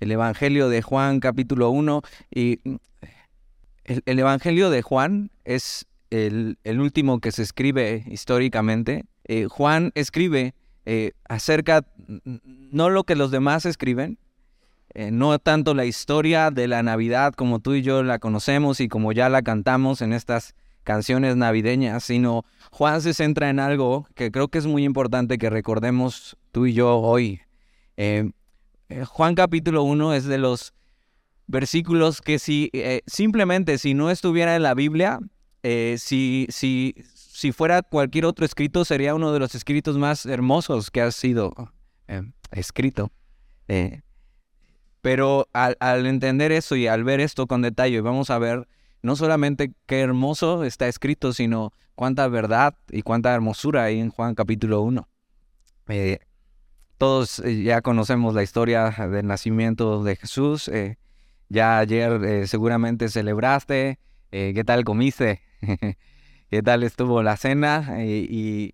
el Evangelio de Juan capítulo 1. Y el, Evangelio de Juan es el, último que se escribe históricamente. Eh, Juan escribe eh, acerca, no lo que los demás escriben, eh, no tanto la historia de la Navidad como tú y yo la conocemos y como ya la cantamos en estas canciones navideñas, sino Juan se centra en algo que creo que es muy importante que recordemos tú y yo hoy. Juan capítulo 1 es de los versículos que si simplemente si no estuviera en la Biblia, si, si, si fuera cualquier otro escrito, sería uno de los escritos más hermosos que ha sido eh, escrito. Eh, pero al, entender eso y al ver esto con detalle, vamos a ver no solamente qué hermoso está escrito, sino cuánta verdad y cuánta hermosura hay en Juan capítulo 1. Eh, todos ya conocemos la historia del nacimiento de Jesús. ya ayer seguramente celebraste. ¿Qué tal comiste? qué tal estuvo la cena y,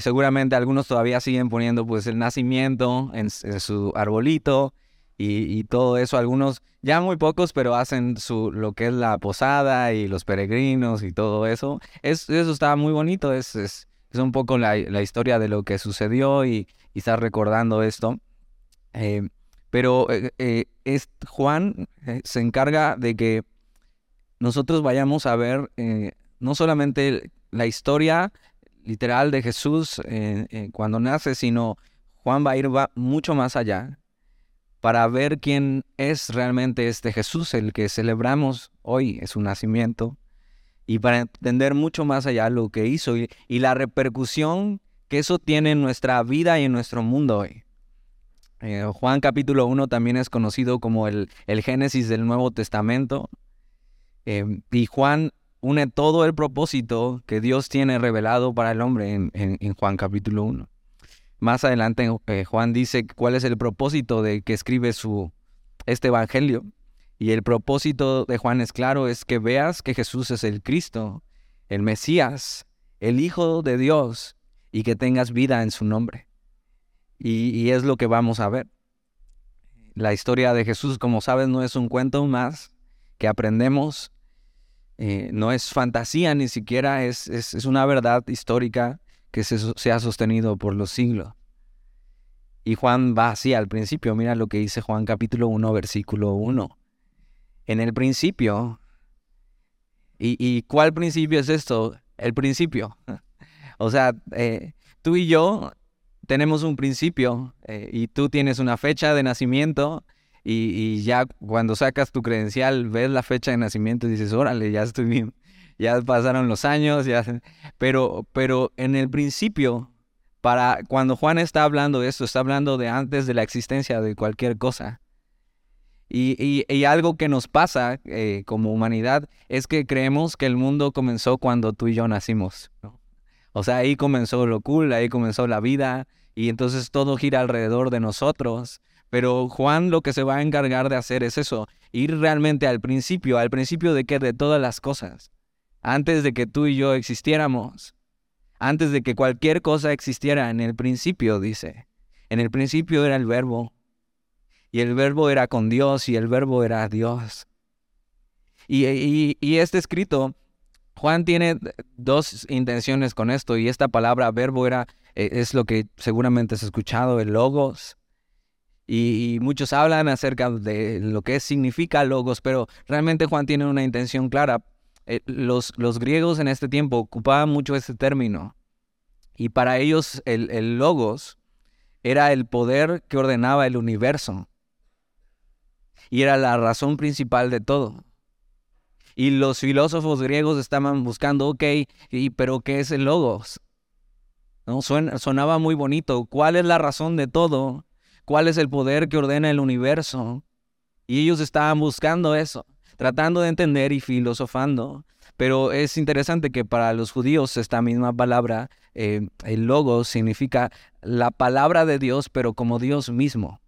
seguramente algunos todavía siguen poniendo pues el nacimiento en, su arbolito y, todo eso. Algunos, ya muy pocos, pero hacen su, lo que es la posada y los peregrinos y todo eso. Es, eso está muy bonito, es, un poco la, historia de lo que sucedió y, estar recordando esto. Eh, pero eh, eh, es, Juan se encarga de que nosotros vayamos a ver no solamente la historia literal de Jesús cuando nace, sino Juan va a ir mucho más allá para ver quién es realmente este Jesús, el que celebramos hoy, es su nacimiento, y para entender mucho más allá lo que hizo y, la repercusión que eso tiene en nuestra vida y en nuestro mundo hoy. Eh, Juan capítulo 1 también es conocido como el, el Génesis del Nuevo Testamento. y Juan une todo el propósito que Dios tiene revelado para el hombre en, Juan capítulo 1. Más adelante eh, Juan dice cuál es el propósito de que escribe su, este evangelio. Y el propósito de Juan es claro, es que veas que Jesús es el Cristo, el Mesías, el Hijo de Dios, y que tengas vida en su nombre. Y, y es lo que vamos a ver. La historia de Jesús, como sabes, no es un cuento más que aprendemos eh, no es fantasía ni siquiera, es, es, una verdad histórica que se, ha sostenido por los siglos. Y Juan va así al principio, mira lo que dice Juan capítulo 1, versículo 1. En el principio, ¿y, cuál principio es esto? El principio. O sea, eh, tú y yo tenemos un principio eh, y tú tienes una fecha de nacimiento y, ya cuando sacas tu credencial, ves la fecha de nacimiento y dices, órale, ya estoy bien, ya pasaron los años, ya... Pero, pero en el principio, para cuando Juan está hablando de esto, está hablando de antes de la existencia de cualquier cosa. Y, y, algo que nos pasa eh, como humanidad es que creemos que el mundo comenzó cuando tú y yo nacimos. O sea, ahí comenzó lo cool, ahí comenzó la vida, y entonces todo gira alrededor de nosotros. Pero Juan lo que se va a encargar de hacer es eso, ir realmente al principio, al principio de que de todas las cosas, antes de que tú y yo existiéramos, antes de que cualquier cosa existiera, en el principio, dice. En el principio era el verbo, y el verbo era con Dios, y el verbo era Dios. Y, este escrito, Juan tiene dos intenciones con esto, y esta palabra verbo era, eh, es lo que seguramente has escuchado, el logos, y, muchos hablan acerca de lo que significa logos, pero realmente Juan tiene una intención clara. Eh, los, los, griegos en este tiempo ocupaban mucho ese término y para ellos el, el logos era el poder que ordenaba el universo y era la razón principal de todo. Y los filósofos griegos estaban buscando, ok, y, pero ¿qué es el logos? ¿No? sonaba muy bonito. ¿Cuál es la razón de todo? cuál es el poder que ordena el universo. Y ellos estaban buscando eso, tratando de entender y filosofando. Pero es interesante que para los judíos esta misma palabra, eh, el logo, significa la palabra de Dios, pero como Dios mismo.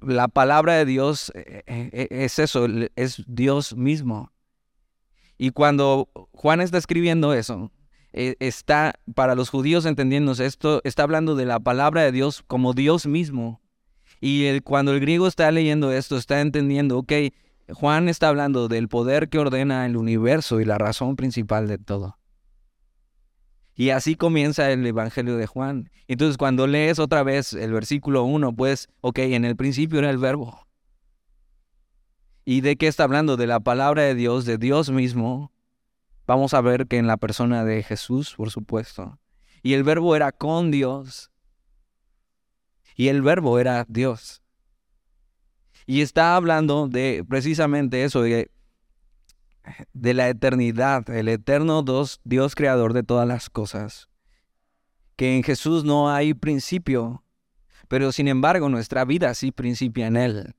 La palabra de Dios eh, eh, es eso, es Dios mismo. Y cuando Juan está escribiendo eso, eh, está, para los judíos entendiendo esto, está hablando de la palabra de Dios como Dios mismo. Y cuando el griego está leyendo esto, está entendiendo, ok, Juan está hablando del poder que ordena el universo y la razón principal de todo. Y así comienza el Evangelio de Juan. Entonces cuando lees otra vez el versículo 1, pues, ok, en el principio era el verbo. ¿Y de qué está hablando? De la palabra de Dios, de Dios mismo. Vamos a ver que en la persona de Jesús, por supuesto. Y el verbo era con Dios. Y el verbo era Dios. Y está hablando de precisamente eso, de, de la eternidad, el eterno Dios, Dios creador de todas las cosas. Que en Jesús no hay principio, pero sin embargo nuestra vida sí principia en Él.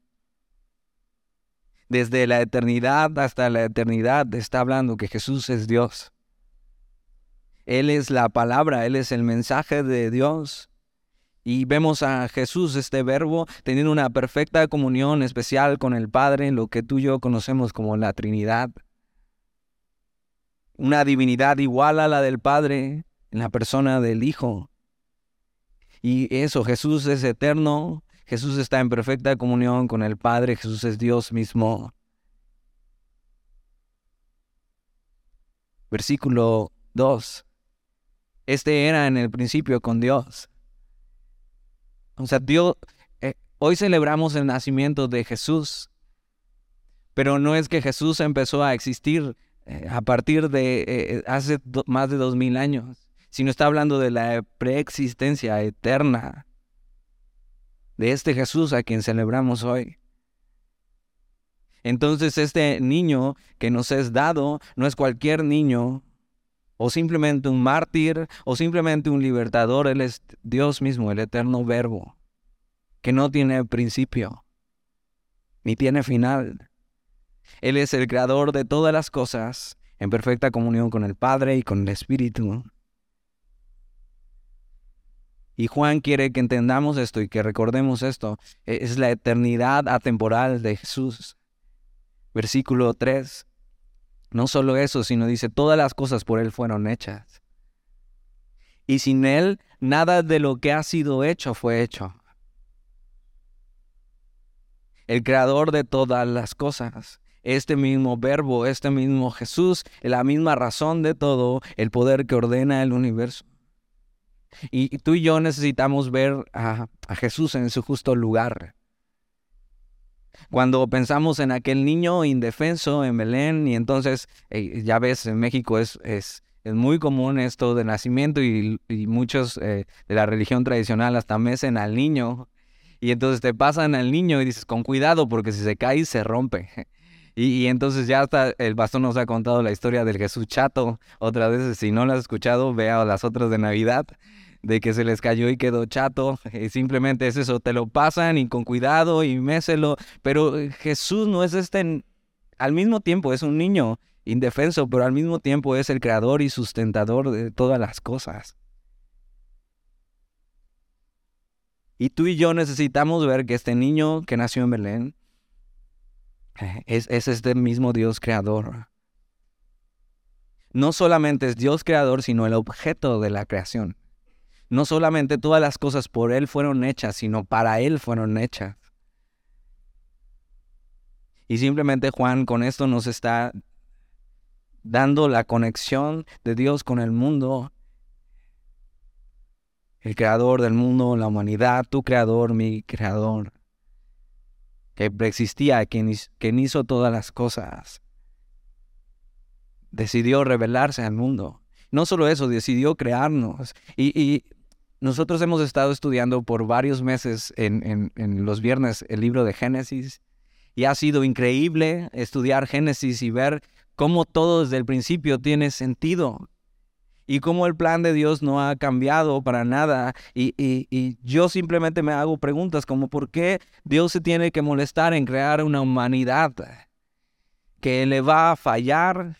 Desde la eternidad hasta la eternidad está hablando que Jesús es Dios. Él es la palabra, Él es el mensaje de Dios. Y vemos a Jesús, este verbo, teniendo una perfecta comunión especial con el Padre, lo que tú y yo conocemos como la Trinidad. Una divinidad igual a la del Padre en la persona del Hijo. Y eso, Jesús es eterno, Jesús está en perfecta comunión con el Padre, Jesús es Dios mismo. Versículo 2. Este era en el principio con Dios. O sea, Dios, eh, hoy celebramos el nacimiento de Jesús, pero no es que Jesús empezó a existir eh, a partir de eh, hace más de dos mil años, sino está hablando de la preexistencia eterna de este Jesús a quien celebramos hoy. Entonces este niño que nos es dado no es cualquier niño, o simplemente un mártir, o simplemente un libertador, Él es Dios mismo, el eterno verbo, que no tiene principio, ni tiene final. Él es el creador de todas las cosas, en perfecta comunión con el Padre y con el Espíritu. Y Juan quiere que entendamos esto y que recordemos esto. E, es la eternidad atemporal de Jesús. Versículo 3. No solo eso, sino dice, todas las cosas por Él fueron hechas. Y sin Él, nada de lo que ha sido hecho fue hecho. El creador de todas las cosas, este mismo verbo, este mismo Jesús, la misma razón de todo, el poder que ordena el universo. Y tú y yo necesitamos ver a, Jesús en su justo lugar. Cuando pensamos en aquel niño indefenso en Belén, y entonces, eh, ya ves, en México es, es, es, muy común esto de nacimiento y, muchos eh, de la religión tradicional hasta mecen al niño. Y entonces te pasan al niño y dices, con cuidado, porque si se cae, se rompe. Y, entonces ya hasta el bastón nos ha contado la historia del Jesús chato. Otras veces, si no lo has escuchado, vea las otras de Navidad de que se les cayó y quedó chato. Y simplemente es eso, te lo pasan y con cuidado y méselo. Pero eh, Jesús no es este, al mismo tiempo es un niño indefenso, pero al mismo tiempo es el creador y sustentador de todas las cosas. Y tú y yo necesitamos ver que este niño que nació en Belén eh, es, es este mismo Dios creador. No solamente es Dios creador, sino el objeto de la creación no solamente todas las cosas por Él fueron hechas, sino para Él fueron hechas. Y simplemente Juan con esto nos está dando la conexión de Dios con el mundo. El creador del mundo, la humanidad, tu creador, mi creador, que preexistía, quien, hizo todas las cosas, decidió revelarse al mundo. No solo eso, decidió crearnos. Y, y nosotros hemos estado estudiando por varios meses en, los viernes el libro de Génesis y ha sido increíble estudiar Génesis y ver cómo todo desde el principio tiene sentido y cómo el plan de Dios no ha cambiado para nada. Y, y, yo simplemente me hago preguntas como por qué Dios se tiene que molestar en crear una humanidad que le va a fallar,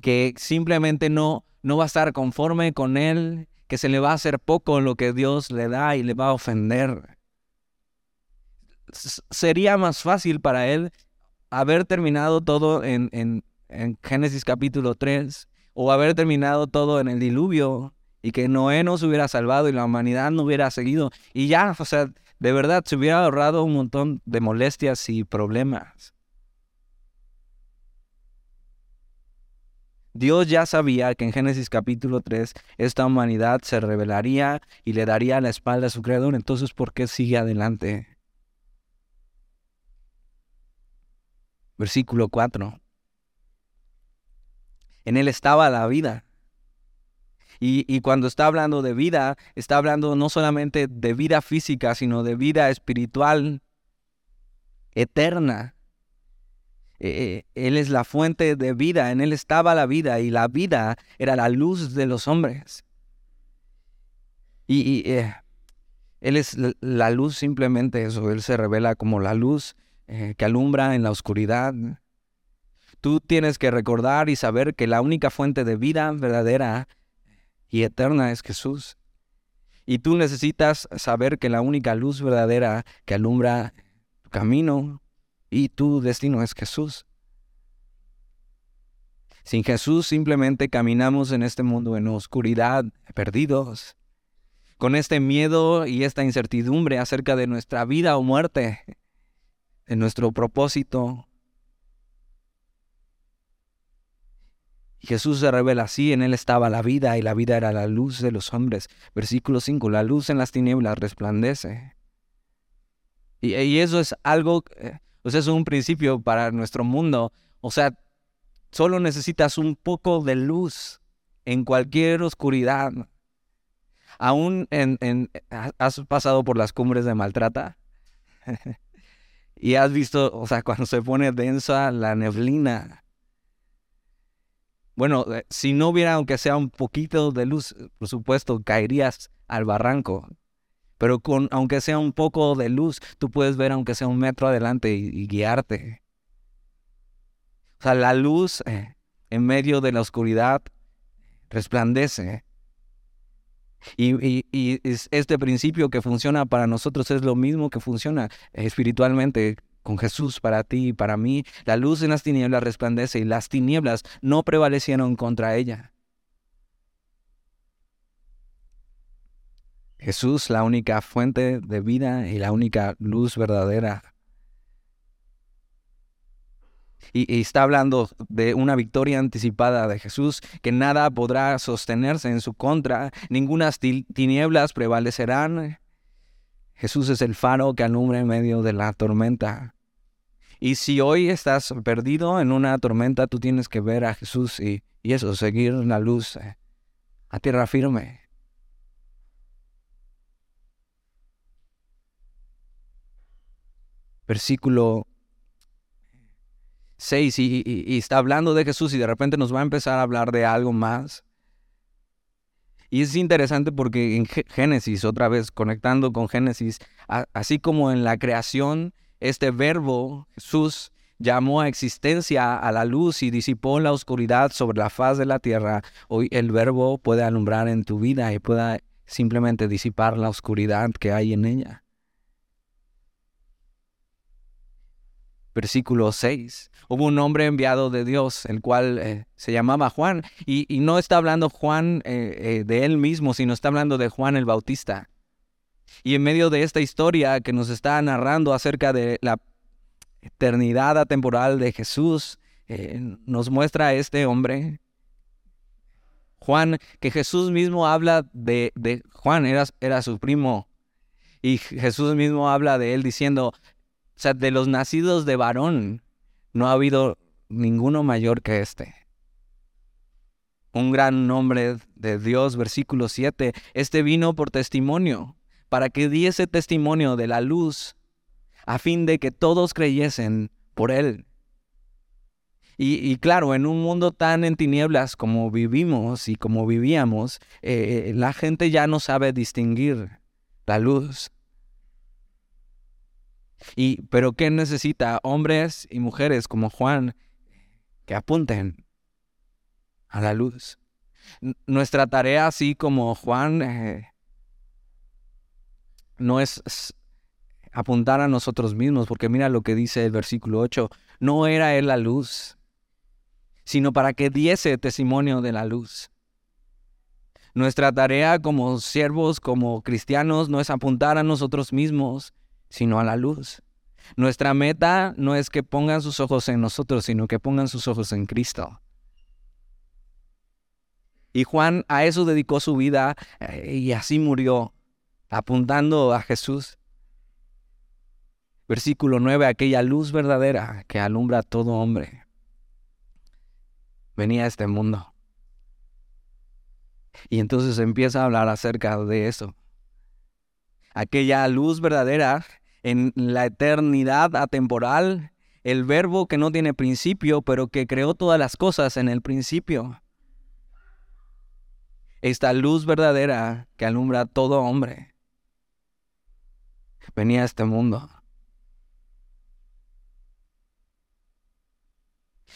que simplemente no, no va a estar conforme con Él, que se le va a hacer poco lo que Dios le da y le va a ofender. sería más fácil para él haber terminado todo en, en, en Génesis capítulo 3 o haber terminado todo en el diluvio y que Noé nos hubiera salvado y la humanidad no hubiera seguido. Y ya, o sea, de verdad se hubiera ahorrado un montón de molestias y problemas. Dios ya sabía que en Génesis capítulo 3 esta humanidad se rebelaría y le daría la espalda a su creador, entonces ¿por qué sigue adelante? Versículo 4. En él estaba la vida. Y, cuando está hablando de vida, está hablando no solamente de vida física, sino de vida espiritual, eterna. Eh, eh, él es la fuente de vida, en Él estaba la vida y la vida era la luz de los hombres. Y, eh, Él es la luz simplemente eso, Él se revela como la luz que alumbra en la oscuridad. Tú tienes que recordar y saber que la única fuente de vida verdadera y eterna es Jesús. Y tú necesitas saber que la única luz verdadera que alumbra tu camino y tu destino es Jesús. Sin Jesús simplemente caminamos en este mundo en oscuridad, perdidos, con este miedo y esta incertidumbre acerca de nuestra vida o muerte, de nuestro propósito, Jesús se revela así, en él estaba la vida y la vida era la luz de los hombres. Versículo 5, la luz en las tinieblas resplandece. Y, eso es algo, eh, o sea, es un principio para nuestro mundo. O sea, solo necesitas un poco de luz en cualquier oscuridad. Aún en, en, has pasado por las cumbres de Maltrata y has visto, o sea, cuando se pone densa la neblina bueno, eh, si no hubiera aunque sea un poquito de luz, eh, por supuesto, caerías al barranco. Pero con aunque sea un poco de luz, tú puedes ver aunque sea un metro adelante y, guiarte. O sea, la luz eh, en medio de la oscuridad resplandece. Y, y, este principio que funciona para nosotros es lo mismo que funciona espiritualmente con Jesús para ti y para mí. La luz en las tinieblas resplandece y las tinieblas no prevalecieron contra ella. Jesús, la única fuente de vida y la única luz verdadera. Y, está hablando de una victoria anticipada de Jesús, que nada podrá sostenerse en su contra, ninguna tinieblas prevalecerán. Jesús es el faro que alumbra en medio de la tormenta. Y si hoy estás perdido en una tormenta, tú tienes que ver a Jesús y, eso, seguir la luz eh, a tierra firme. Versículo 6 y, y, está hablando de Jesús y de repente nos va a empezar a hablar de algo más. Y es interesante porque en Génesis, otra vez conectando con Génesis, así como en la creación, este verbo, Jesús, llamó a existencia a la luz y disipó la oscuridad sobre la faz de la tierra. Hoy el verbo puede alumbrar en tu vida y pueda simplemente disipar la oscuridad que hay en ella. Versículo 6. Hubo un hombre enviado de Dios, el cual eh, se llamaba Juan, y, no está hablando Juan eh, eh, de él mismo, sino está hablando de Juan el Bautista. Y en medio de esta historia que nos está narrando acerca de la eternidad atemporal de Jesús, eh, nos muestra a este hombre, Juan, que Jesús mismo habla de, Juan, era, era su primo, y Jesús mismo habla de él diciendo, o sea, de los nacidos de varón, no ha habido ninguno mayor que este. Un gran nombre de Dios, versículo 7, este vino por testimonio para que diese testimonio de la luz, a fin de que todos creyesen por él. Y, claro, en un mundo tan en tinieblas como vivimos y como vivíamos, eh, la gente ya no sabe distinguir la luz. Y, pero ¿qué necesita? Hombres y mujeres como Juan que apunten a la luz. nuestra tarea, así como Juan, eh, no es apuntar a nosotros mismos, porque mira lo que dice el versículo 8, no era él la luz, sino para que diese testimonio de la luz. Nuestra tarea como siervos, como cristianos, no es apuntar a nosotros mismos, sino a la luz. Nuestra meta no es que pongan sus ojos en nosotros, sino que pongan sus ojos en Cristo. Y Juan a eso dedicó su vida eh, y así murió, apuntando a Jesús. Versículo 9, aquella luz verdadera que alumbra a todo hombre. Venía a este mundo. Y entonces empieza a hablar acerca de eso. Aquella luz verdadera en la eternidad atemporal, el verbo que no tiene principio, pero que creó todas las cosas en el principio. Esta luz verdadera que alumbra a todo hombre venía a este mundo.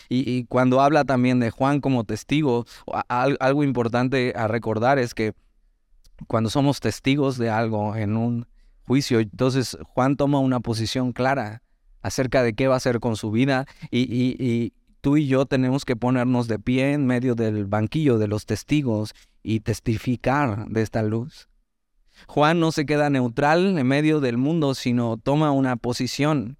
Y, cuando habla también de Juan como testigo, algo importante a recordar es que cuando somos testigos de algo en un juicio, entonces Juan toma una posición clara acerca de qué va a hacer con su vida y, tú y yo tenemos que ponernos de pie en medio del banquillo de los testigos y testificar de esta luz. Juan no se queda neutral en medio del mundo, sino toma una posición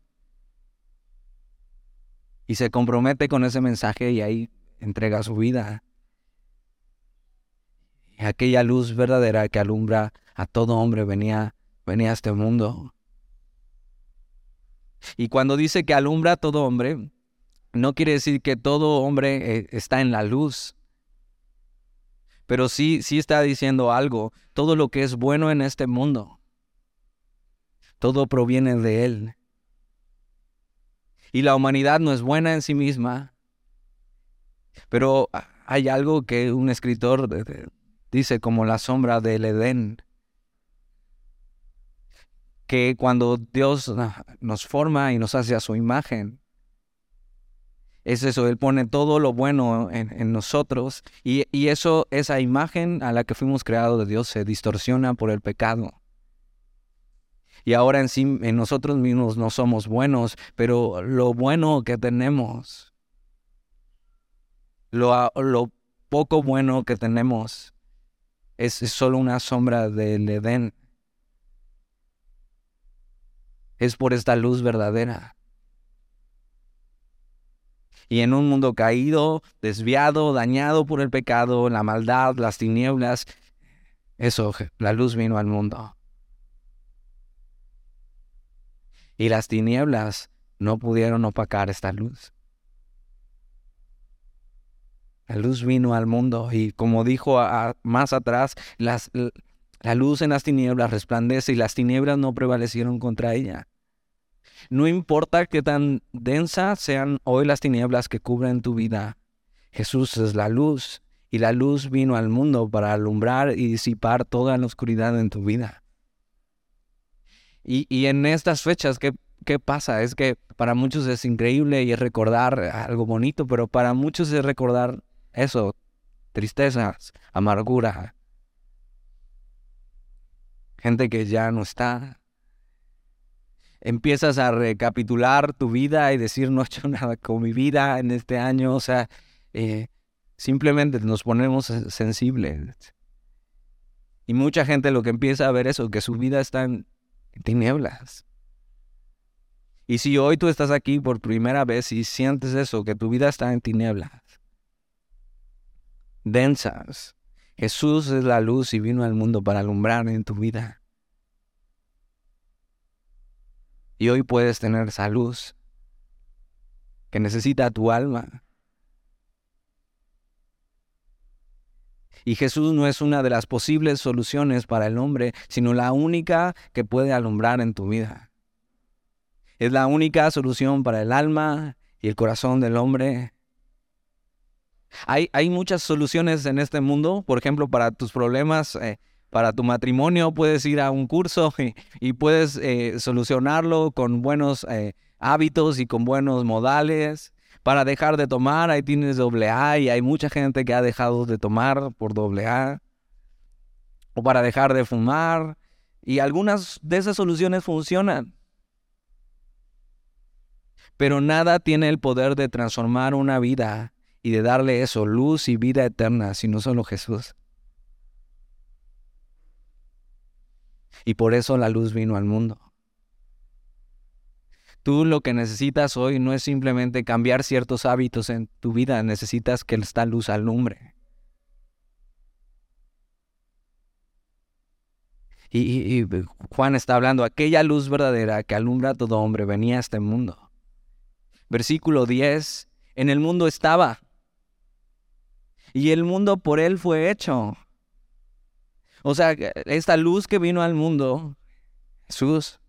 y se compromete con ese mensaje y ahí entrega su vida. Y aquella luz verdadera que alumbra a todo hombre venía, venía a este mundo. Y cuando dice que alumbra a todo hombre, no quiere decir que todo hombre eh, está en la luz. Pero sí, sí está diciendo algo. Todo lo que es bueno en este mundo, todo proviene de Él. Y la humanidad no es buena en sí misma. Pero hay algo que un escritor dice como la sombra del Edén. Que cuando Dios nos forma y nos hace a su imagen, es eso, Él pone todo lo bueno en, nosotros y, y, eso, esa imagen a la que fuimos creados de Dios se distorsiona por el pecado y ahora en sí, en nosotros mismos no somos buenos, pero lo bueno que tenemos, lo, lo poco bueno que tenemos, es, solo una sombra del Edén. Es por esta luz verdadera. Y en un mundo caído, desviado, dañado por el pecado, la maldad, las tinieblas, eso, la luz vino al mundo. y las tinieblas no pudieron opacar esta luz. La luz vino al mundo y como dijo más atrás, la luz en las tinieblas resplandece y las tinieblas no prevalecieron contra ella. No importa qué tan densas sean hoy las tinieblas que cubren tu vida, Jesús es la luz y la luz vino al mundo para alumbrar y disipar toda la oscuridad en tu vida. Y, en estas fechas, ¿qué, ¿qué pasa? Es que para muchos es increíble y es recordar algo bonito, pero para muchos es recordar eso, tristezas, amargura. Gente que ya no está. Empiezas a recapitular tu vida y decir, no he hecho nada con mi vida en este año. O sea, eh, simplemente nos ponemos sensibles. Y mucha gente lo que empieza a ver eso, que su vida está en tinieblas. Y si hoy tú estás aquí por primera vez y sientes eso, que tu vida está en tinieblas, densas, Jesús es la luz y vino al mundo para alumbrar en tu vida. Y hoy puedes tener esa luz que necesita tu alma. Y Jesús no es una de las posibles soluciones para el hombre, sino la única que puede alumbrar en tu vida. Es la única solución para el alma y el corazón del hombre. Hay, hay muchas soluciones en este mundo, por ejemplo, para tus problemas, eh, para tu matrimonio, puedes ir a un curso y, puedes eh, solucionarlo con buenos eh, hábitos y con buenos modales para dejar de tomar, ahí tienes doble A y hay mucha gente que ha dejado de tomar por doble A. O para dejar de fumar. Y algunas de esas soluciones funcionan. Pero nada tiene el poder de transformar una vida y de darle eso, luz y vida eterna, sino solo Jesús. Y por eso la luz vino al mundo. Tú lo que necesitas hoy no es simplemente cambiar ciertos hábitos en tu vida, necesitas que esta luz alumbre. Y, Juan está hablando, aquella luz verdadera que alumbra a todo hombre venía a este mundo. Versículo 10, en el mundo estaba. Y el mundo por él fue hecho. O sea, esta luz que vino al mundo, Jesús,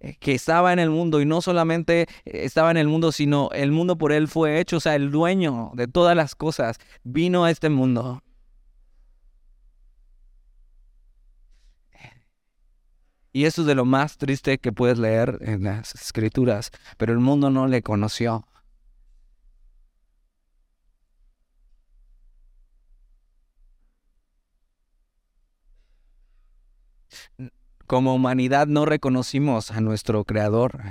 eh, que estaba en el mundo y no solamente estaba en el mundo, sino el mundo por él fue hecho, o sea, el dueño de todas las cosas vino a este mundo. Y eso es de lo más triste que puedes leer en las escrituras, pero el mundo no le conoció. Como humanidad no reconocimos a nuestro Creador.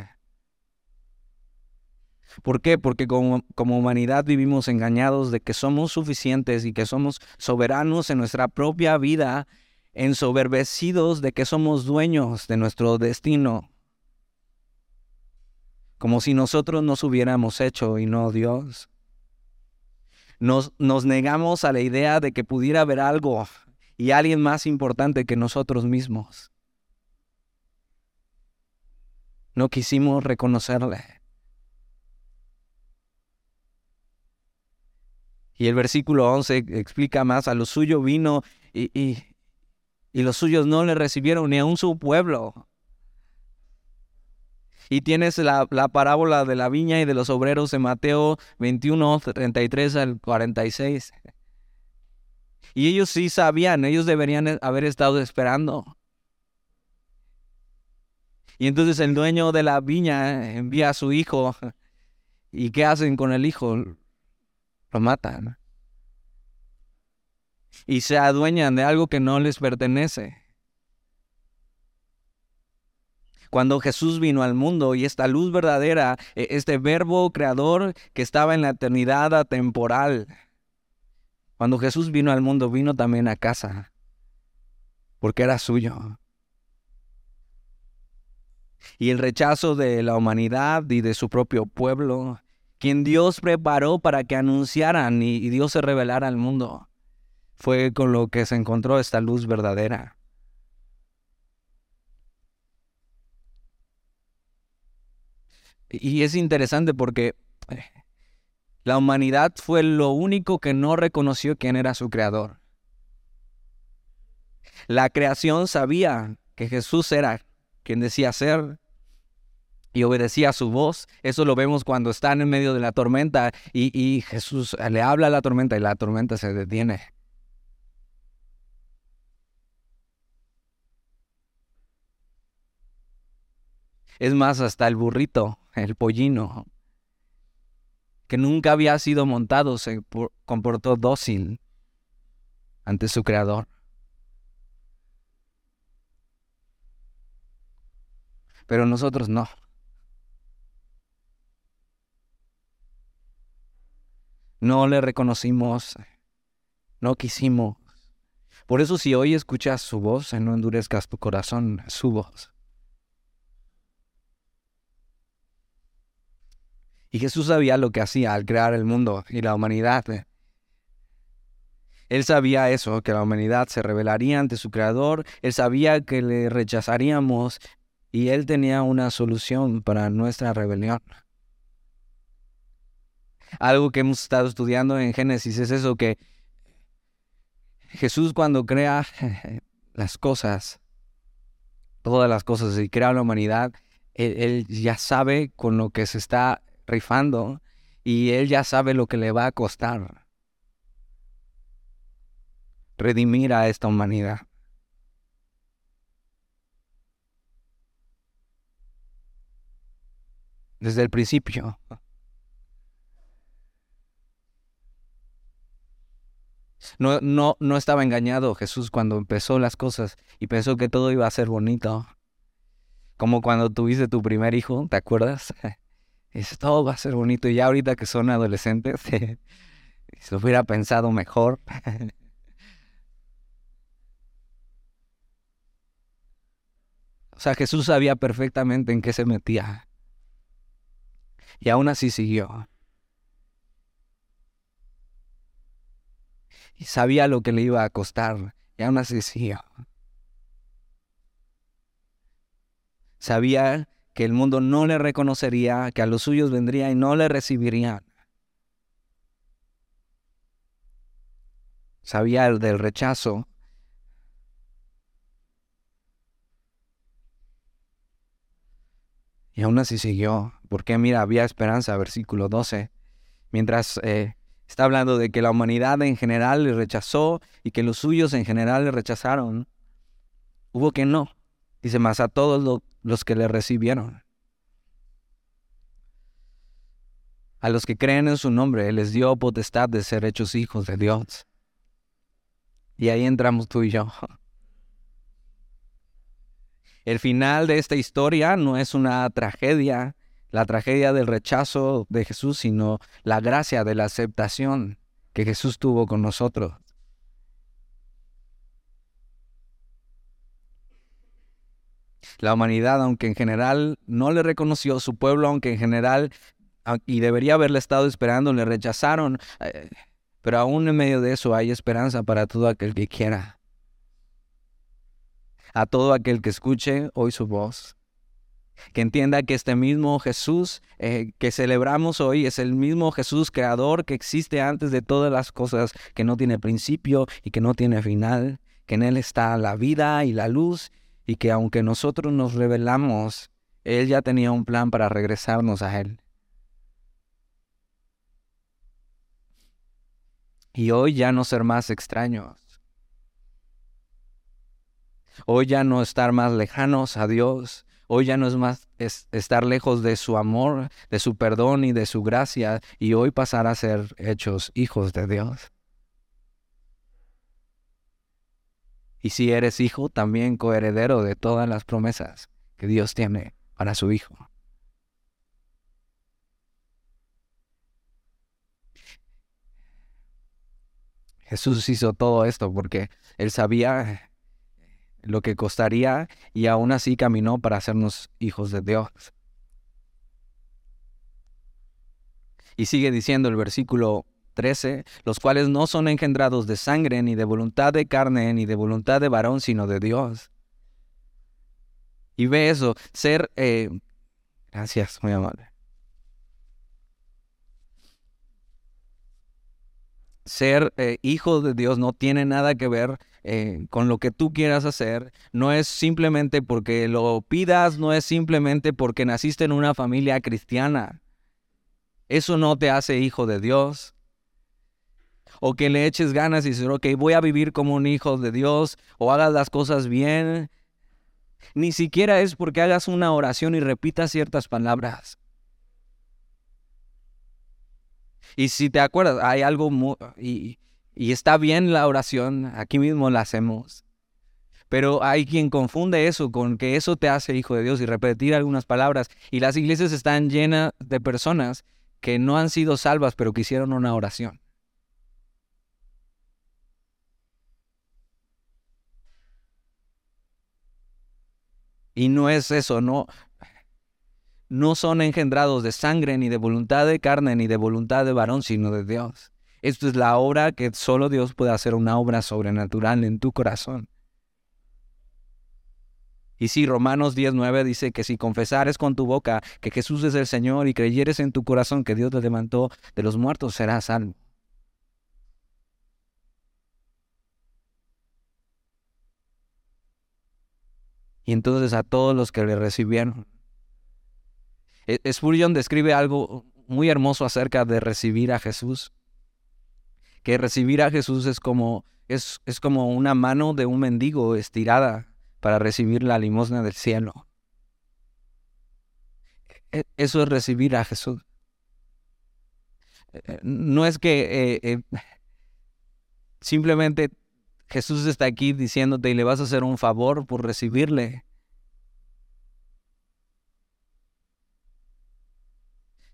¿Por qué? Porque como, como, humanidad vivimos engañados de que somos suficientes y que somos soberanos en nuestra propia vida ensoberbecidos de que somos dueños de nuestro destino, como si nosotros nos hubiéramos hecho y no Dios. Nos, nos negamos a la idea de que pudiera haber algo y alguien más importante que nosotros mismos. No quisimos reconocerle. Y el versículo 11 explica más, a lo suyo vino y, y los suyos no le recibieron ni aun su pueblo. Y tienes la, parábola de la viña y de los obreros en Mateo 21, 33 al 46. Y ellos sí sabían, ellos deberían haber estado esperando. Y entonces el dueño de la viña envía a su hijo. ¿Y qué hacen con el hijo? Lo matan y se adueñan de algo que no les pertenece. Cuando Jesús vino al mundo y esta luz verdadera, e, este verbo creador que estaba en la eternidad atemporal, cuando Jesús vino al mundo, vino también a casa, porque era suyo. Y el rechazo de la humanidad y de su propio pueblo, quien Dios preparó para que anunciaran y Dios se revelara al mundo fue con lo que se encontró esta luz verdadera. Y es interesante porque eh, la humanidad fue lo único que no reconoció quién era su creador. La creación sabía que Jesús era quien decía ser y obedecía su voz. Eso lo vemos cuando están en medio de la tormenta y, y Jesús le habla a la tormenta y la tormenta se detiene. Es más, hasta el burrito, el pollino, que nunca había sido montado, se comportó dócil ante su creador. Pero nosotros no. No le reconocimos, no quisimos. Por eso si hoy escuchas su voz, no endurezcas tu corazón, su voz. Y Jesús sabía lo que hacía al crear el mundo y la humanidad. Él sabía eso, que la humanidad se rebelaría ante su creador, él sabía que le rechazaríamos y él tenía una solución para nuestra rebelión. Algo que hemos estado estudiando en Génesis es eso que Jesús cuando crea las cosas, todas las cosas y crea la humanidad, él, él ya sabe con lo que se está rifando y él ya sabe lo que le va a costar redimir a esta humanidad. Desde el principio. No, no, no estaba engañado Jesús cuando empezó las cosas y pensó que todo iba a ser bonito. Como cuando tuviste tu primer hijo, ¿te acuerdas? Dice, todo va a ser bonito. Y ya ahorita que son adolescentes, si lo hubiera pensado mejor. O sea, Jesús sabía perfectamente en qué se metía. Y aún así siguió. Y sabía lo que le iba a costar. Y aún así siguió. Sabía que el mundo no le reconocería, que a los suyos vendría y no le recibirían. Sabía el del rechazo. Y aún así siguió, porque mira, había esperanza, versículo 12. Mientras eh, está hablando de que la humanidad en general le rechazó y que los suyos en general le rechazaron, hubo que no. Dice más a todos los los que le recibieron. A los que creen en su nombre, les dio potestad de ser hechos hijos de Dios. Y ahí entramos tú y yo. El final de esta historia no es una tragedia, la tragedia del rechazo de Jesús, sino la gracia de la aceptación que Jesús tuvo con nosotros. La humanidad, aunque en general no le reconoció, su pueblo, aunque en general, y debería haberle estado esperando, le rechazaron, eh, pero aún en medio de eso hay esperanza para todo aquel que quiera. A todo aquel que escuche hoy su voz. Que entienda que este mismo Jesús eh, que celebramos hoy es el mismo Jesús creador que existe antes de todas las cosas, que no tiene principio y que no tiene final, que en Él está la vida y la luz y que aunque nosotros nos rebelamos, Él ya tenía un plan para regresarnos a Él. Y hoy ya no ser más extraños. Hoy ya no estar más lejanos a Dios. Hoy ya no es más estar lejos de su amor, de su perdón y de su gracia. Y hoy pasar a ser hechos hijos de Dios. Y si eres hijo, también coheredero de todas las promesas que Dios tiene para su hijo. Jesús hizo todo esto porque él sabía lo que costaría y aún así caminó para hacernos hijos de Dios. Y sigue diciendo el versículo 13, los cuales no son engendrados de sangre, ni de voluntad de carne, ni de voluntad de varón, sino de Dios. Y ve eso, ser... Eh, gracias, muy amable. Ser eh, hijo de Dios no tiene nada que ver eh, con lo que tú quieras hacer. No es simplemente porque lo pidas, no es simplemente porque naciste en una familia cristiana. Eso no te hace hijo de Dios o que le eches ganas y decir, ok, voy a vivir como un hijo de Dios, o hagas las cosas bien. Ni siquiera es porque hagas una oración y repitas ciertas palabras. Y si te acuerdas, hay algo y, y está bien la oración, aquí mismo la hacemos. Pero hay quien confunde eso con que eso te hace hijo de Dios y repetir algunas palabras. Y las iglesias están llenas de personas que no han sido salvas, pero que hicieron una oración. Y no es eso, no, no son engendrados de sangre, ni de voluntad de carne, ni de voluntad de varón, sino de Dios. Esto es la obra que solo Dios puede hacer, una obra sobrenatural en tu corazón. Y si Romanos 10.9 dice que si confesares con tu boca que Jesús es el Señor y creyeres en tu corazón que Dios te levantó de los muertos, serás salvo. y entonces a todos los que le recibieron. E-, Spurgeon describe algo muy hermoso acerca de recibir a Jesús, que recibir a Jesús es como, es, es como una mano de un mendigo estirada para recibir la limosna del cielo. E-, eso es recibir a Jesús. E-, no es que eh, eh, simplemente Jesús está aquí diciéndote y le vas a hacer un favor por recibirle.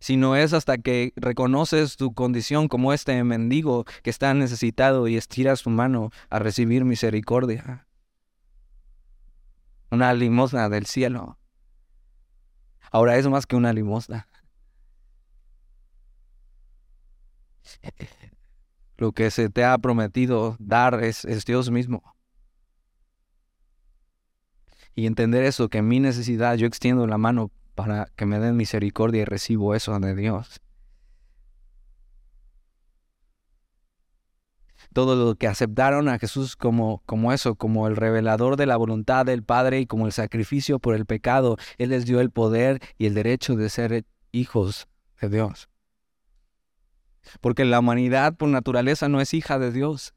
Si no es hasta que reconoces tu condición como este mendigo que está necesitado y estiras tu mano a recibir misericordia. una limosna del cielo. Ahora es más que una limosna. Lo que se te ha prometido dar es, es Dios mismo. Y entender eso, que en mi necesidad yo extiendo la mano para que me den misericordia y recibo eso de Dios. todo lo que aceptaron a Jesús como, como eso, como el revelador de la voluntad del Padre y como el sacrificio por el pecado, Él les dio el poder y el derecho de ser hijos de Dios. Porque la humanidad por naturaleza no es hija de Dios,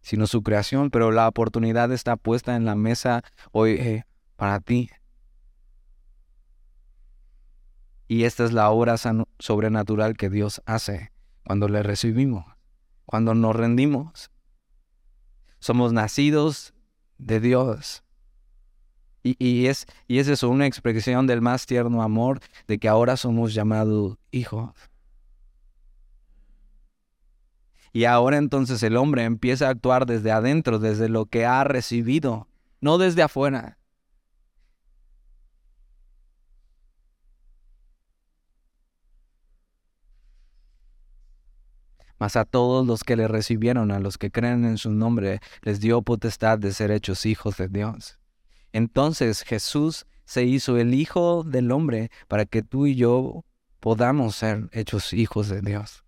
sino su creación, pero la oportunidad está puesta en la mesa hoy eh, para ti. Y esta es la obra sobrenatural que Dios hace cuando le recibimos cuando nos rendimos. Somos nacidos de Dios. Y, es, es eso, una expresión del más tierno amor de que ahora somos llamados hijos. Y ahora entonces el hombre empieza a actuar desde adentro, desde lo que ha recibido, no desde afuera. Mas a todos los que le recibieron, a los que creen en su nombre, les dio potestad de ser hechos hijos de Dios. Entonces Jesús se hizo el Hijo del hombre para que tú y yo podamos ser hechos hijos de Dios.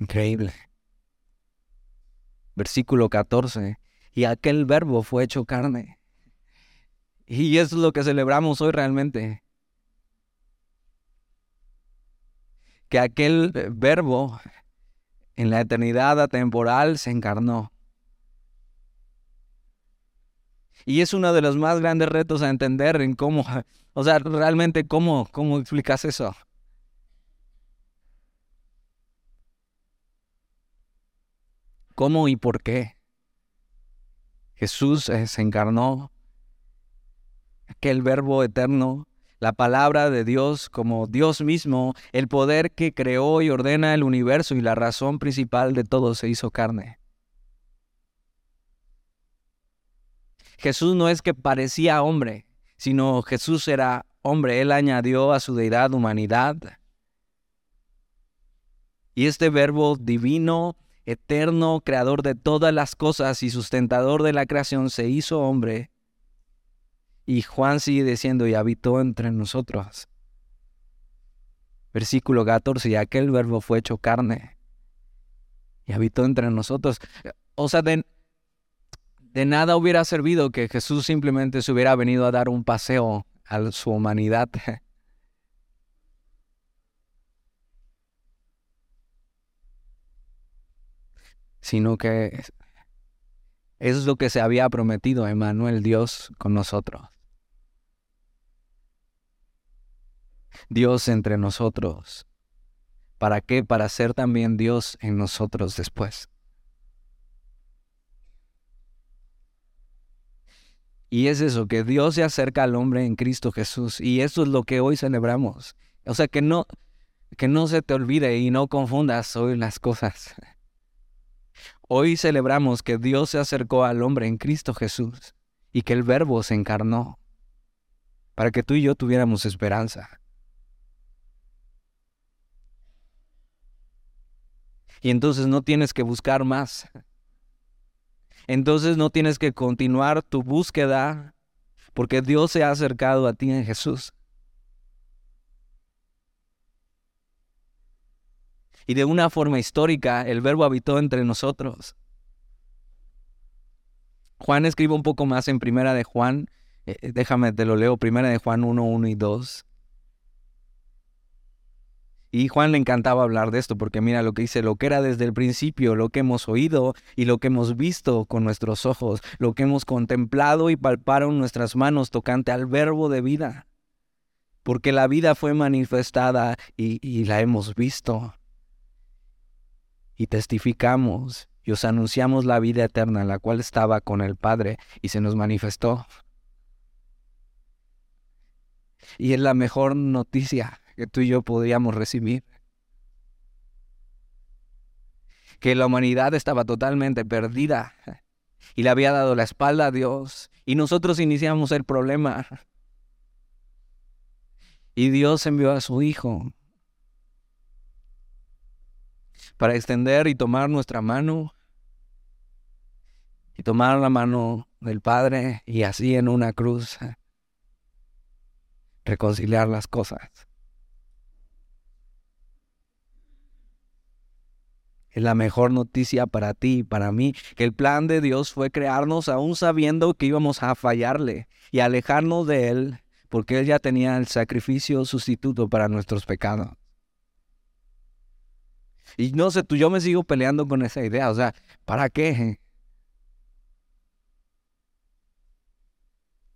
Increíble. Versículo 14. Y aquel verbo fue hecho carne. Y es lo que celebramos hoy realmente. Que aquel eh, verbo en la eternidad atemporal se encarnó. Y es uno de los más grandes retos a entender en cómo, o sea, realmente cómo, cómo explicas eso. ¿Cómo y por qué? Jesús eh, se encarnó, aquel verbo eterno la palabra de Dios como Dios mismo, el poder que creó y ordena el universo y la razón principal de todo se hizo carne. Jesús no es que parecía hombre, sino Jesús era hombre. Él añadió a su deidad humanidad. Y este verbo divino, eterno, creador de todas las cosas y sustentador de la creación, se hizo hombre y Juan sigue diciendo, y habitó entre nosotros. Versículo 14, y aquel verbo fue hecho carne y habitó entre nosotros. O sea, de, nada hubiera servido que Jesús simplemente se hubiera venido a dar un paseo a su humanidad. sino que eso es lo que se había prometido Emmanuel Dios con nosotros. Dios entre nosotros. ¿Para qué? Para ser también Dios en nosotros después. Y es eso, que Dios se acerca al hombre en Cristo Jesús. Y eso es lo que hoy celebramos. O sea, que no, que no se te olvide y no confundas hoy las cosas. Hoy celebramos que Dios se acercó al hombre en Cristo Jesús y que el Verbo se encarnó para que tú y yo tuviéramos esperanza. Y entonces no tienes que buscar más. Entonces no tienes que continuar tu búsqueda porque Dios se ha acercado a ti en Jesús. Y de una forma histórica, el verbo habitó entre nosotros. Juan escribe un poco más en Primera de Juan, eh, eh, déjame, te lo leo, Primera de Juan 1, 1 y 2. Y Juan le encantaba hablar de esto porque mira lo que dice, lo que era desde el principio, lo que hemos oído y lo que hemos visto con nuestros ojos, lo que hemos contemplado y palparon nuestras manos tocante al verbo de vida. Porque la vida fue manifestada y, la hemos visto. Y testificamos y os anunciamos la vida eterna, la cual estaba con el Padre y se nos manifestó. Y es la mejor noticia que tú y yo podríamos recibir. que la humanidad estaba totalmente perdida y le había dado la espalda a Dios y nosotros iniciamos el problema. Y Dios envió a su Hijo para extender y tomar nuestra mano y tomar la mano del Padre y así en una cruz reconciliar las cosas. Es la mejor noticia para ti y para mí, que el plan de Dios fue crearnos aún sabiendo que íbamos a fallarle y alejarnos de Él, porque Él ya tenía el sacrificio sustituto para nuestros pecados. Y no sé, tú, yo me sigo peleando con esa idea, o sea, ¿para qué?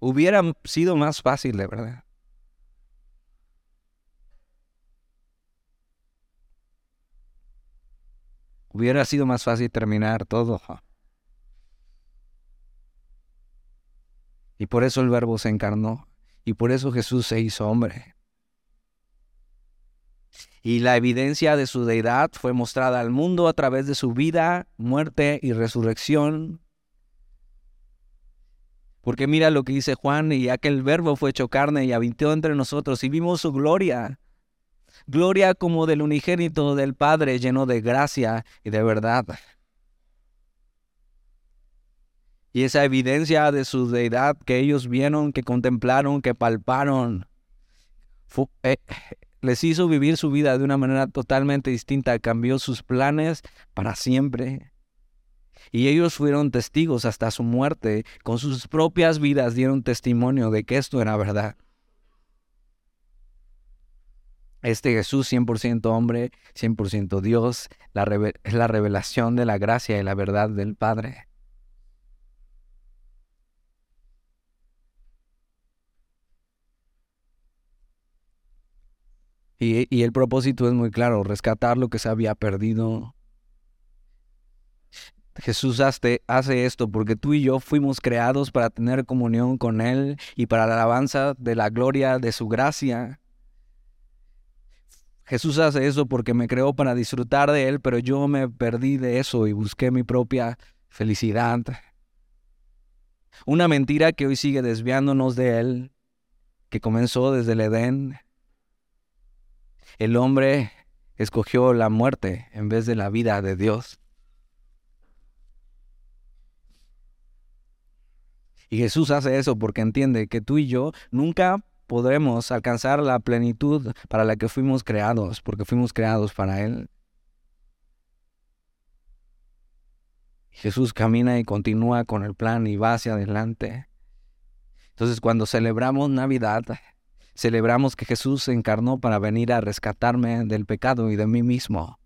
Hubiera sido más fácil, de verdad. Hubiera sido más fácil terminar todo. Y por eso el verbo se encarnó. Y por eso Jesús se hizo hombre. Y la evidencia de su deidad fue mostrada al mundo a través de su vida, muerte y resurrección. Porque mira lo que dice Juan, y aquel verbo fue hecho carne y habitó entre nosotros y vimos su gloria gloria como del unigénito del Padre lleno de gracia y de verdad. Y esa evidencia de su deidad que ellos vieron, que contemplaron, que palparon, eh, les hizo vivir su vida de una manera totalmente distinta, cambió sus planes para siempre. Y ellos fueron testigos hasta su muerte, con sus propias vidas dieron testimonio de que esto era verdad. Este Jesús 100% hombre, 100% Dios, es la revelación de la gracia y la verdad del Padre. Y, y, el propósito es muy claro, rescatar lo que se había perdido. Jesús hace, hace esto porque tú y yo fuimos creados para tener comunión con Él y para la alabanza de la gloria de su gracia. Jesús hace eso porque me creó para disfrutar de Él, pero yo me perdí de eso y busqué mi propia felicidad. Una mentira que hoy sigue desviándonos de Él, que comenzó desde el Edén. El hombre escogió la muerte en vez de la vida de Dios. Y Jesús hace eso porque entiende que tú y yo nunca podremos alcanzar la plenitud para la que fuimos creados, porque fuimos creados para Él. Jesús camina y continúa con el plan y va hacia adelante. Entonces cuando celebramos Navidad, celebramos que Jesús se encarnó para venir a rescatarme del pecado y de mí mismo.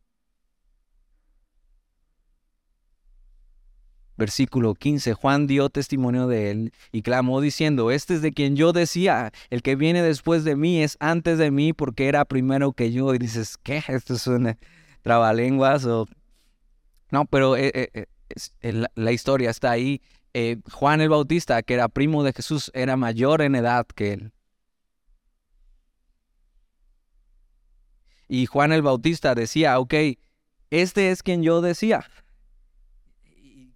Versículo 15. Juan dio testimonio de él y clamó diciendo, este es de quien yo decía, el que viene después de mí es antes de mí porque era primero que yo. Y dices, ¿qué? Esto es un trabalenguas o... No, pero eh, eh, eh, la historia está ahí. Juan el Bautista, que era primo de Jesús, era mayor en edad que él. Y Juan el Bautista decía, ok, este es quien yo decía.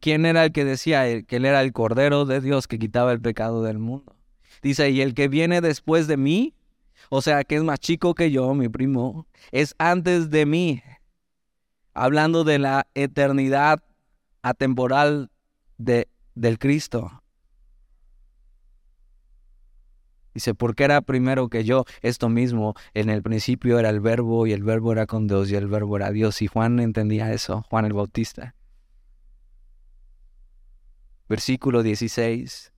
¿Quién era el que decía que él era el Cordero de Dios que quitaba el pecado del mundo? Dice, y el que viene después de mí, o sea, que es más chico que yo, mi primo, es antes de mí, hablando de la eternidad atemporal de, del Cristo. Dice, porque era primero que yo, esto mismo, en el principio era el verbo y el verbo era con Dios y el verbo era Dios. Y Juan entendía eso, Juan el Bautista versículo 16.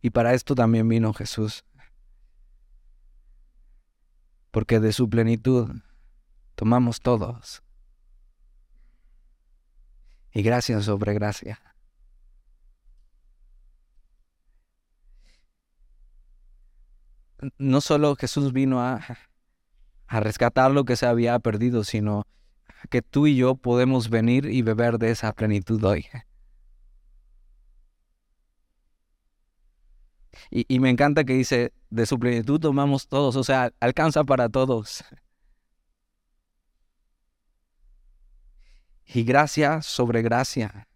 Y para esto también vino Jesús, porque de su plenitud tomamos todos. Y gracia sobre gracia. No solo Jesús vino a, a rescatar lo que se había perdido, sino que tú y yo podemos venir y beber de esa plenitud hoy. Y, me encanta que dice, de su plenitud tomamos todos, o sea, alcanza para todos. y gracia sobre gracia.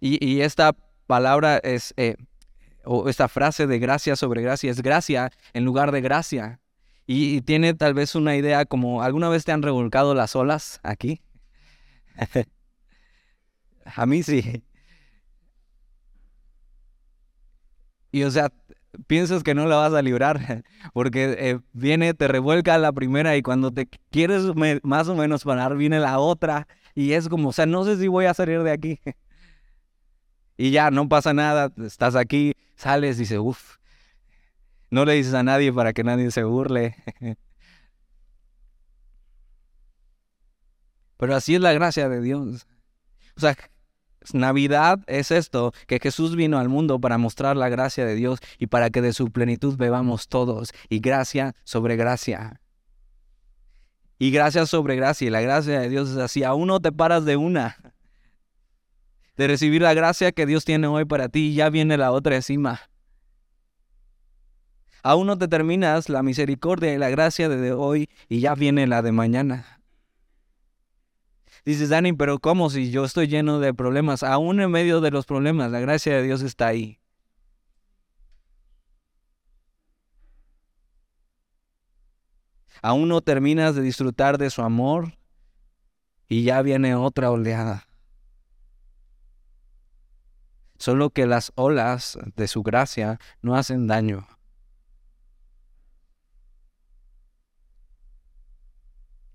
Y, esta palabra es, eh, o esta frase de gracia sobre gracia es gracia en lugar de gracia. Y, tiene tal vez una idea como, ¿alguna vez te han revolcado las olas aquí? A mí sí. Y o sea, piensas que no la vas a librar, porque eh, viene, te revuelca la primera y cuando te quieres más o menos parar, viene la otra y es como, o sea, no sé si voy a salir de aquí. Y ya, no pasa nada, estás aquí, sales dices, uff, no le dices a nadie para que nadie se burle. Pero así es la gracia de Dios. O sea, Navidad es esto, que Jesús vino al mundo para mostrar la gracia de Dios y para que de su plenitud bebamos todos, y gracia sobre gracia. Y gracia sobre gracia, y la gracia de Dios es así, aún no te paras de una, de recibir la gracia que Dios tiene hoy para ti, ya viene la otra encima. Aún no te terminas la misericordia y la gracia de hoy, y ya viene la de mañana. Dices, Dani, pero ¿cómo si yo estoy lleno de problemas? Aún en medio de los problemas, la gracia de Dios está ahí. Aún no terminas de disfrutar de su amor y ya viene otra oleada. Solo que las olas de su gracia no hacen daño.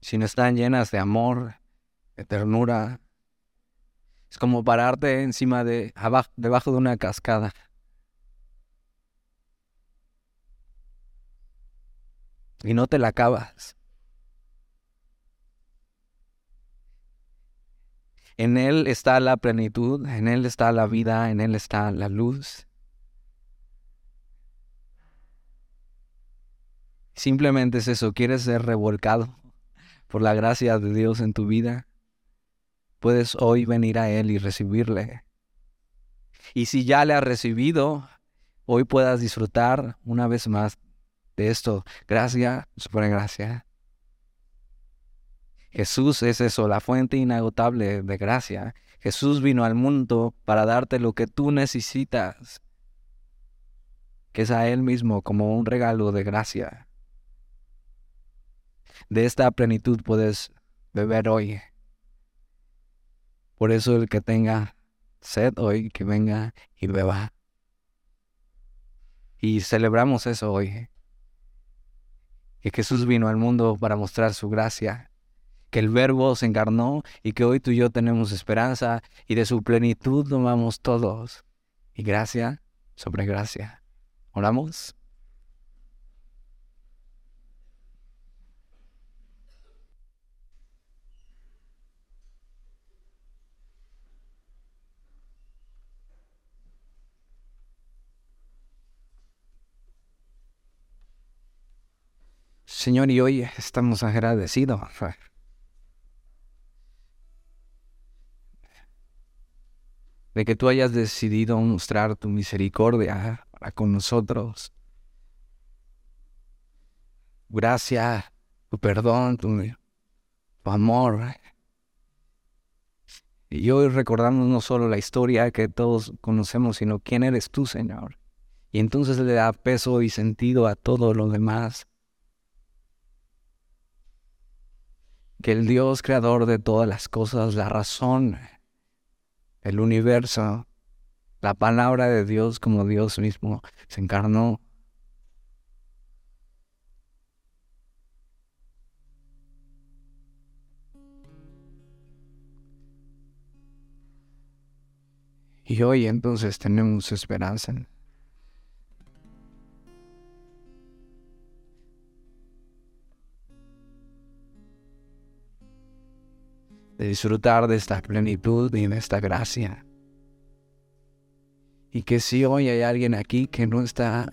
Sino están llenas de amor, ternura. Es como pararte encima de, abajo, debajo de una cascada. Y no te la acabas. En Él está la plenitud, en Él está la vida, en Él está la luz. Simplemente es eso, quieres ser revolcado por la gracia de Dios en tu vida puedes hoy venir a Él y recibirle. Y si ya le has recibido, hoy puedas disfrutar una vez más de esto. Gracia, super gracia. Jesús es eso, la fuente inagotable de gracia. Jesús vino al mundo para darte lo que tú necesitas, que es a Él mismo como un regalo de gracia. De esta plenitud puedes beber hoy. Por eso el que tenga sed hoy, que venga y beba. Y celebramos eso hoy. Que Jesús vino al mundo para mostrar su gracia. Que el verbo se encarnó y que hoy tú y yo tenemos esperanza y de su plenitud tomamos todos. Y gracia sobre gracia. ¿Oramos? Señor, y hoy estamos agradecidos. De que tú hayas decidido mostrar tu misericordia para con nosotros. Gracia, tu perdón, tu, amor. Y hoy recordamos no solo la historia que todos conocemos, sino quién eres tú, Señor. Y entonces le da peso y sentido a todo lo demás. Que el Dios creador de todas las cosas, la razón, el universo, la palabra de Dios como Dios mismo se encarnó. Y hoy entonces tenemos esperanza. De disfrutar de esta plenitud y de esta gracia. Y que si hoy hay alguien aquí que no está,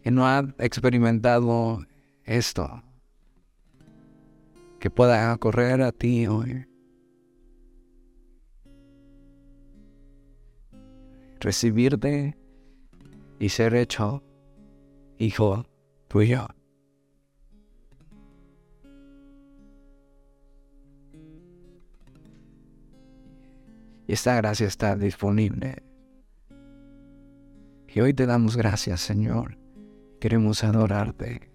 que no ha experimentado esto, que pueda correr a ti hoy. Recibirte y ser hecho hijo tuyo. Esta gracia está disponible. Y hoy te damos gracias, Señor. Queremos adorarte.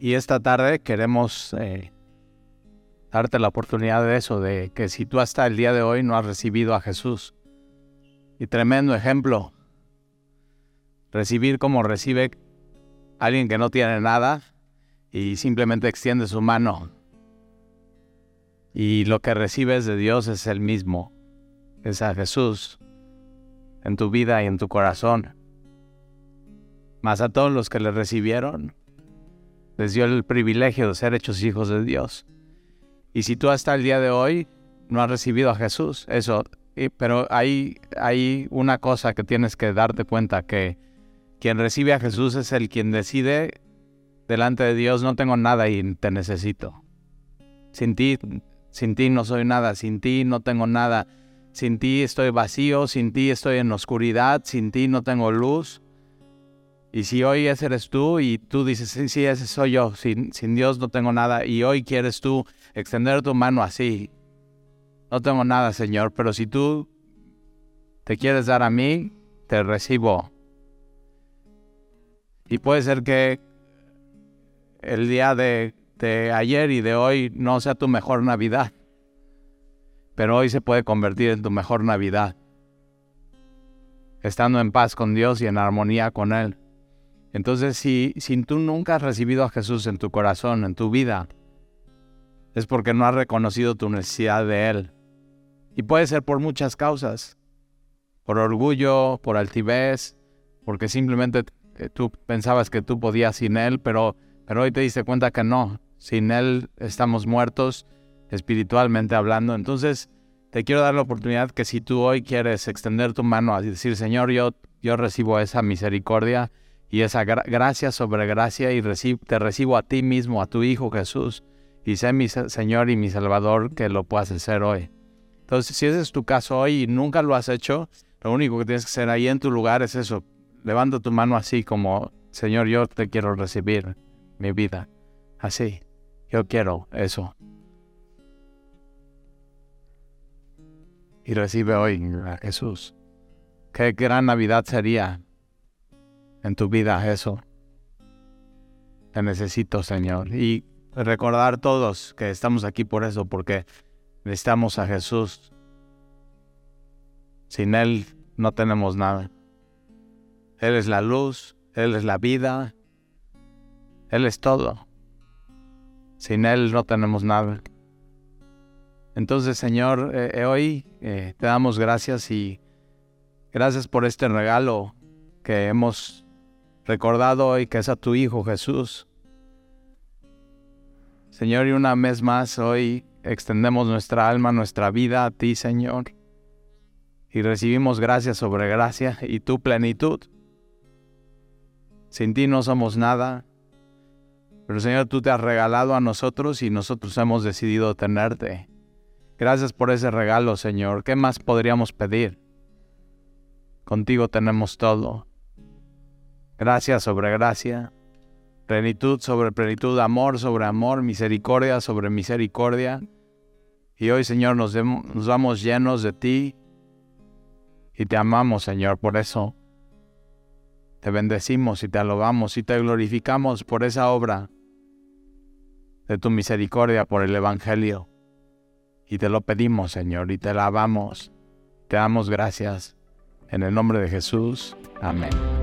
Y esta tarde queremos eh, darte la oportunidad de eso, de que si tú hasta el día de hoy no has recibido a Jesús, y tremendo ejemplo, recibir como recibe alguien que no tiene nada y simplemente extiende su mano. Y lo que recibes de Dios es el mismo, es a Jesús en tu vida y en tu corazón. Más a todos los que le recibieron, les dio el privilegio de ser hechos hijos de Dios. Y si tú hasta el día de hoy no has recibido a Jesús, eso, pero hay, hay una cosa que tienes que darte cuenta, que quien recibe a Jesús es el quien decide delante de Dios, no tengo nada y te necesito. Sin ti, sin ti no soy nada, sin ti no tengo nada, sin ti estoy vacío, sin ti estoy en oscuridad, sin ti no tengo luz. Y si hoy ese eres tú y tú dices, sí, sí, ese soy yo, sin, sin Dios no tengo nada, y hoy quieres tú extender tu mano así, no tengo nada, Señor, pero si tú te quieres dar a mí, te recibo. Y puede ser que el día de, ayer y de hoy no sea tu mejor Navidad, pero hoy se puede convertir en tu mejor Navidad, estando en paz con Dios y en armonía con Él. Entonces, si, si tú nunca has recibido a Jesús en tu corazón, en tu vida, es porque no has reconocido tu necesidad de Él. Y puede ser por muchas causas. Por orgullo, por altivez, porque simplemente eh, tú pensabas que tú podías sin Él, pero, pero hoy te diste cuenta que no. Sin Él estamos muertos espiritualmente hablando. Entonces, te quiero dar la oportunidad que si tú hoy quieres extender tu mano a decir, Señor, yo, yo recibo esa misericordia, y esa gracia sobre gracia y te recibo a ti mismo, a tu Hijo Jesús, y sé mi Señor y mi Salvador que lo puedas hacer hoy. Entonces, si ese es tu caso hoy y nunca lo has hecho, lo único que tienes que hacer ahí en tu lugar es eso. Levanta tu mano así como, Señor, yo te quiero recibir mi vida. Así. Yo quiero eso. Y recibe hoy a Jesús. Qué gran Navidad sería en tu vida eso. Te necesito, Señor. Y recordar todos que estamos aquí por eso, porque necesitamos a Jesús. Sin Él no tenemos nada. Él es la luz, Él es la vida, Él es todo. Sin Él no tenemos nada. Entonces, Señor, eh, eh, hoy eh, te damos gracias y gracias por este regalo que hemos recordado hoy que es a tu Hijo Jesús. Señor, y una vez más hoy extendemos nuestra alma, nuestra vida a ti, Señor, y recibimos gracia sobre gracia y tu plenitud. Sin ti no somos nada, pero Señor, tú te has regalado a nosotros y nosotros hemos decidido tenerte. Gracias por ese regalo, Señor. ¿Qué más podríamos pedir? Contigo tenemos todo gracia sobre gracia, plenitud sobre plenitud, amor sobre amor, misericordia sobre misericordia. Y hoy, Señor, nos, nos vamos llenos de ti y te amamos, Señor, por eso. Te bendecimos y te alabamos y te glorificamos por esa obra de tu misericordia por el Evangelio. Y te lo pedimos, Señor, y te alabamos. Te damos gracias. En el nombre de Jesús. Amén.